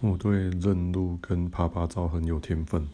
我对认路跟趴趴照很有天分。